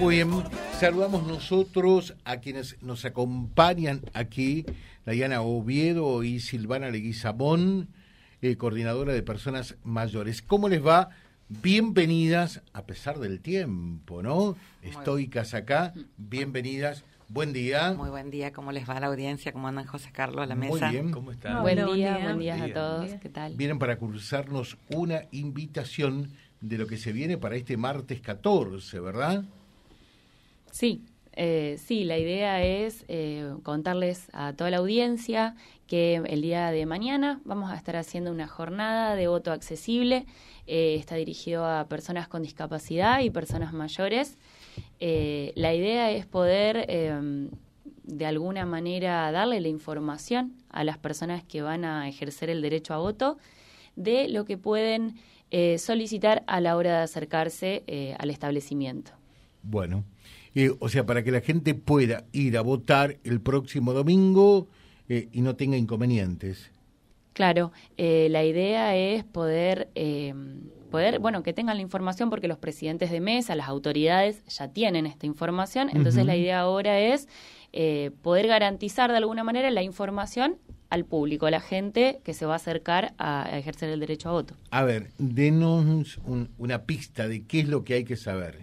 Muy bien, saludamos nosotros a quienes nos acompañan aquí, Diana Oviedo y Silvana Leguizamón, eh, coordinadora de personas mayores. ¿Cómo les va? Bienvenidas, a pesar del tiempo, ¿no? Estoicas acá, bienvenidas. Buen día. Muy buen día, ¿cómo les va la audiencia? ¿Cómo andan José Carlos a la Muy mesa? bien. ¿Cómo están? Buen, buen día, día. buen día a todos. Bien. ¿Qué tal? Vienen para cruzarnos una invitación de lo que se viene para este martes 14, ¿verdad? Sí, eh, sí, la idea es eh, contarles a toda la audiencia que el día de mañana vamos a estar haciendo una jornada de voto accesible. Eh, está dirigido a personas con discapacidad y personas mayores. Eh, la idea es poder, de alguna manera, darle la información a las personas que van a ejercer el derecho a voto de lo que pueden solicitar a la hora de acercarse al establecimiento. Bueno, eh, o sea, para que la gente pueda ir a votar el próximo domingo eh, y no tenga inconvenientes. Claro, eh, la idea es poder, eh, poder, bueno, que tengan la información porque los presidentes de mesa, las autoridades ya tienen esta información. Entonces la idea ahora es eh, poder garantizar de alguna manera la información al público, a la gente que se va a acercar a, a ejercer el derecho a voto. A ver, denos un- una pista de qué es lo que hay que saber.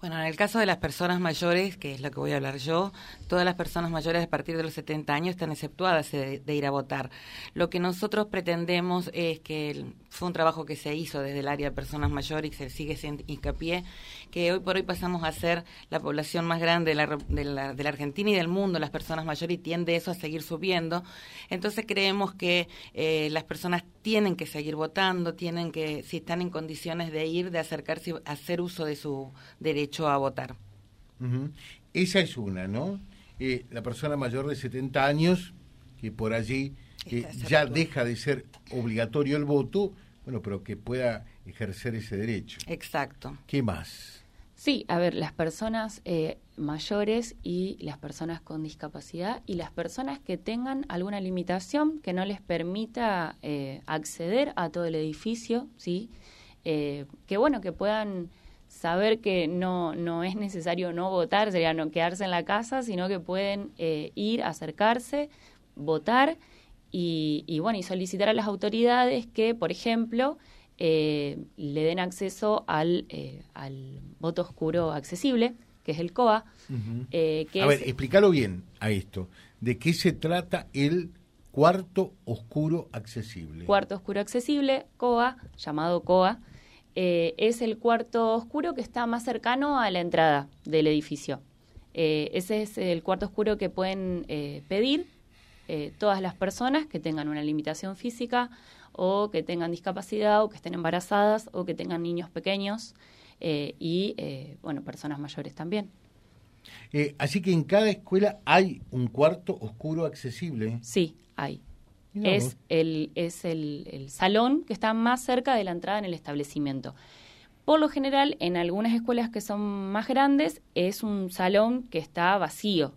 Bueno, en el caso de las personas mayores, que es lo que voy a hablar yo, todas las personas mayores a partir de los 70 años están exceptuadas de, ir a votar. Lo que nosotros pretendemos es que fue un trabajo que se hizo desde el área de personas mayores y se sigue haciendo hincapié, que hoy por hoy pasamos a ser la población más grande de la, de la, de la Argentina y del mundo, las personas mayores, y tiende eso a seguir subiendo. Entonces creemos que eh, las personas tienen que seguir votando, tienen que, si están en condiciones de ir, de acercarse, a hacer uso de su derecho a votar. Esa es una, ¿no? Eh, la persona mayor de 70 años, que por allí eh, ya deja de ser obligatorio el voto, bueno, pero que pueda ejercer ese derecho. Exacto. ¿Qué más? Sí, a ver, las personas eh, mayores y las personas con discapacidad y las personas que tengan alguna limitación que no les permita eh, acceder a todo el edificio, ¿sí? Eh, que bueno, que puedan saber que no, no es necesario no votar, sería no quedarse en la casa, sino que pueden eh, ir, acercarse, votar y, y, bueno, y solicitar a las autoridades que, por ejemplo, eh, le den acceso al, eh, al voto oscuro accesible, que es el COA. Eh, que a es- ver, explícalo bien a esto. ¿De qué se trata el cuarto oscuro accesible? Cuarto oscuro accesible, COA, llamado COA, eh, es el cuarto oscuro que está más cercano a la entrada del edificio. Ese es el cuarto oscuro que pueden eh, pedir eh, todas las personas que tengan una limitación física o que tengan discapacidad o que estén embarazadas o que tengan niños pequeños eh, y, eh, bueno, personas mayores también. Eh, así que en cada escuela hay un cuarto oscuro accesible. Sí, hay. Es el, es el, el salón que está más cerca de la entrada en el establecimiento. Por lo general, en algunas escuelas que son más grandes, es un salón que está vacío.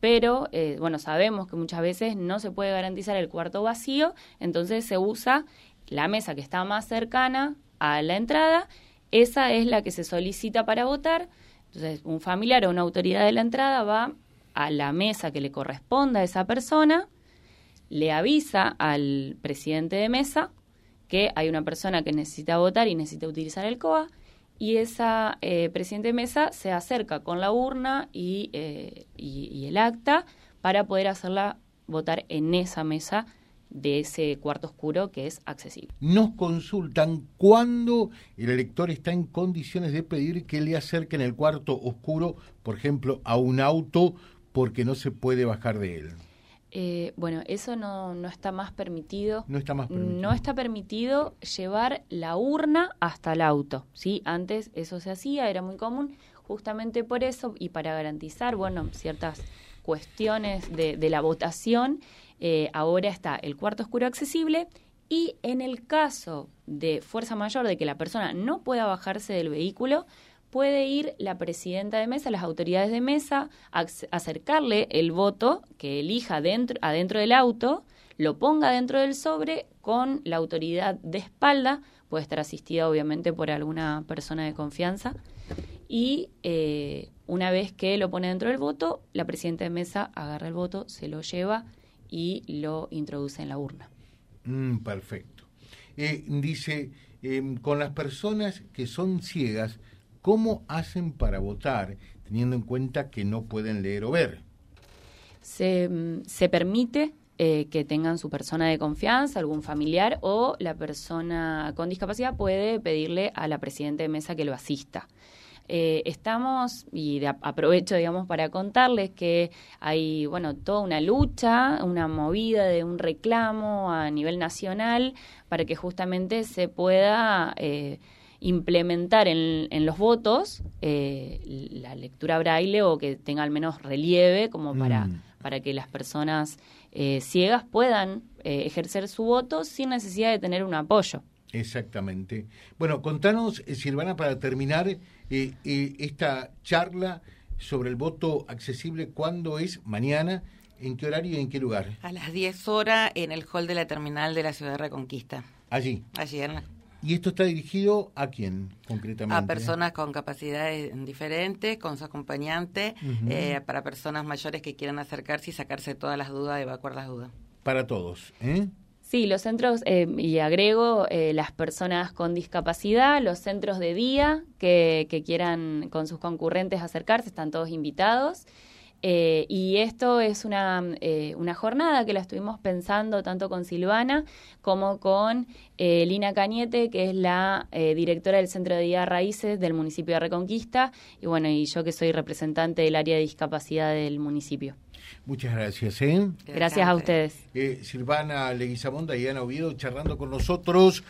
Pero, eh, bueno, sabemos que muchas veces no se puede garantizar el cuarto vacío, entonces se usa la mesa que está más cercana a la entrada. Esa es la que se solicita para votar. Entonces, un familiar o una autoridad de la entrada va a la mesa que le corresponda a esa persona, le avisa al presidente de mesa que hay una persona que necesita votar y necesita utilizar el COA y esa eh, presidente de mesa se acerca con la urna y, eh, y, y el acta para poder hacerla votar en esa mesa de ese cuarto oscuro que es accesible. Nos consultan cuando el elector está en condiciones de pedir que le acerquen el cuarto oscuro, por ejemplo, a un auto porque no se puede bajar de él. Eh, bueno, eso no, no está más permitido. No está más permitido. No está permitido llevar la urna hasta el auto, ¿sí? Antes eso se hacía, era muy común, justamente por eso y para garantizar, bueno, ciertas cuestiones de, de la votación, eh, ahora está el cuarto oscuro accesible y en el caso de fuerza mayor, de que la persona no pueda bajarse del vehículo, puede ir la presidenta de mesa, las autoridades de mesa, a ac- acercarle el voto que elija dentro, adentro del auto, lo ponga dentro del sobre con la autoridad de espalda, puede estar asistida obviamente por alguna persona de confianza, y eh, una vez que lo pone dentro del voto, la presidenta de mesa agarra el voto, se lo lleva y lo introduce en la urna. Mm, perfecto. Eh, dice, em, con las personas que son ciegas, ¿cómo hacen para votar teniendo en cuenta que no pueden leer o ver? Se, mm, permite eh, que tengan su persona de confianza, algún familiar, o la persona con discapacidad puede pedirle a la presidenta de mesa que lo asista. Eh, estamos, y aprovecho, digamos, para contarles que hay, bueno, toda una lucha, una movida de un reclamo a nivel nacional para que justamente se pueda eh, implementar en, los votos la lectura braille o que tenga al menos relieve como para, mm. para que las personas eh, ciegas puedan eh, ejercer su voto sin necesidad de tener un apoyo. Exactamente. Bueno, contanos, eh, Silvana, para terminar esta charla sobre el voto accesible, ¿cuándo es? Mañana. ¿En qué horario y en qué lugar? A las 10 horas en el hall de la terminal de la Ciudad de Reconquista. Allí. Allí en ¿Y esto está dirigido a quién concretamente? A personas con capacidades diferentes, con su acompañante, eh, para personas mayores que quieran acercarse y sacarse todas las dudas, evacuar las dudas. Para todos, ¿eh? Sí, los centros, eh, y agrego, eh, las personas con discapacidad, los centros de día que, que quieran con sus concurrentes acercarse, están todos invitados. Eh, y esto es una, eh, una, jornada que la estuvimos pensando tanto con Silvana como con eh, Lina Cañete, que es la directora del Centro de Día Raíces del municipio de Reconquista, y bueno, y yo que soy representante del área de discapacidad del municipio. Muchas gracias. Gracias a ustedes. Silvana Leguizamón, Diana Oviedo, charlando con nosotros.